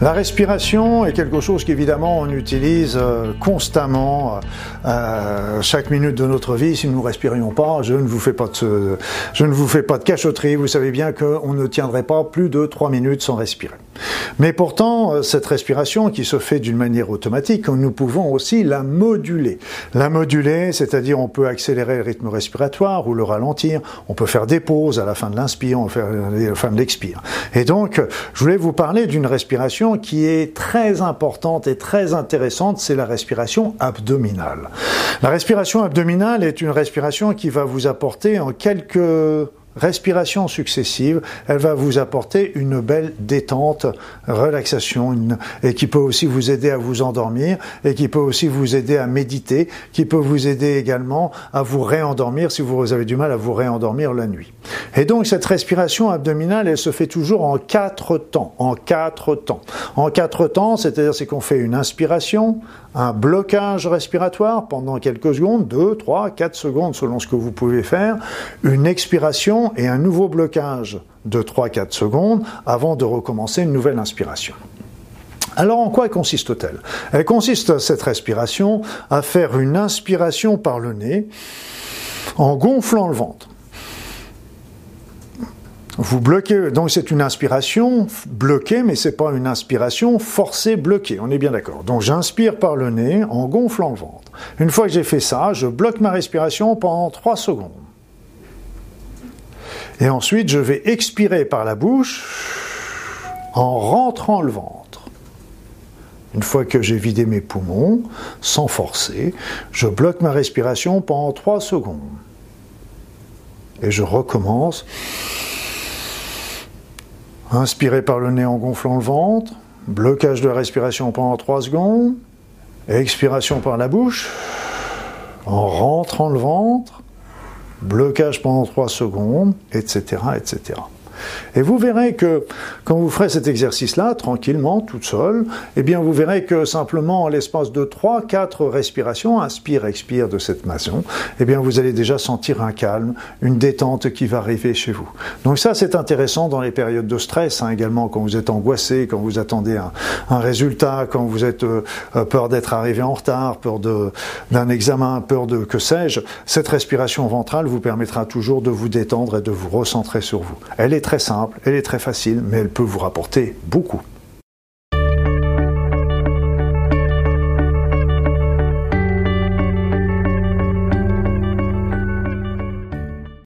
La respiration est quelque chose qu'évidemment on utilise euh, constamment euh, chaque minute de notre vie. Si nous ne respirions pas, je ne vous fais pas de, je ne vous fais pas de cachotterie. Vous savez bien qu'on ne tiendrait pas plus de trois minutes sans respirer. Mais pourtant, euh, cette respiration qui se fait d'une manière automatique, nous pouvons aussi la moduler. La moduler, c'est-à-dire on peut accélérer le rythme respiratoire ou le ralentir. On peut faire des pauses à la fin de l'inspire, on peut faire à la fin de l'expire. Et donc, je voulais vous parler d'une respiration qui est très importante et très intéressante, c'est la respiration abdominale. La respiration abdominale est une respiration qui va vous apporter en quelques respiration successive, elle va vous apporter une belle détente, relaxation, et qui peut aussi vous aider à vous endormir, et qui peut aussi vous aider à méditer, qui peut vous aider également à vous réendormir si vous avez du mal à vous réendormir la nuit. Et donc cette respiration abdominale, elle se fait toujours en quatre temps, en quatre temps. En quatre temps, c'est-à-dire c'est qu'on fait une inspiration, un blocage respiratoire pendant quelques secondes, 2, 3, 4 secondes selon ce que vous pouvez faire, une expiration et un nouveau blocage de 3-4 secondes avant de recommencer une nouvelle inspiration. Alors en quoi consiste-t-elle? Elle consiste, cette respiration, à faire une inspiration par le nez en gonflant le ventre. Vous bloquez, donc c'est une inspiration bloquée, mais c'est pas une inspiration forcée bloquée. On est bien d'accord. Donc j'inspire par le nez en gonflant le ventre. Une fois que j'ai fait ça, je bloque ma respiration pendant 3 secondes. Et ensuite, je vais expirer par la bouche en rentrant le ventre. Une fois que j'ai vidé mes poumons, sans forcer, je bloque ma respiration pendant 3 secondes. Et je recommence Inspirez par le nez en gonflant le ventre. Blocage de respiration pendant 3 secondes. Expiration par la bouche. En rentrant le ventre. Blocage pendant 3 secondes, etc., etc. Et vous verrez que quand vous ferez cet exercice-là, tranquillement, toute seule, eh bien vous verrez que simplement en l'espace de 3-4 respirations, inspire, expire de cette maçon, eh bien vous allez déjà sentir un calme, une détente qui va arriver chez vous. Donc ça c'est intéressant dans les périodes de stress, hein, également quand vous êtes angoissé, quand vous attendez un, résultat, quand vous êtes euh, peur d'être arrivé en retard, peur d'un examen, peur de que sais-je, cette respiration ventrale vous permettra toujours de vous détendre et de vous recentrer sur vous. Elle est très simple, elle est très facile, mais elle peut vous rapporter beaucoup.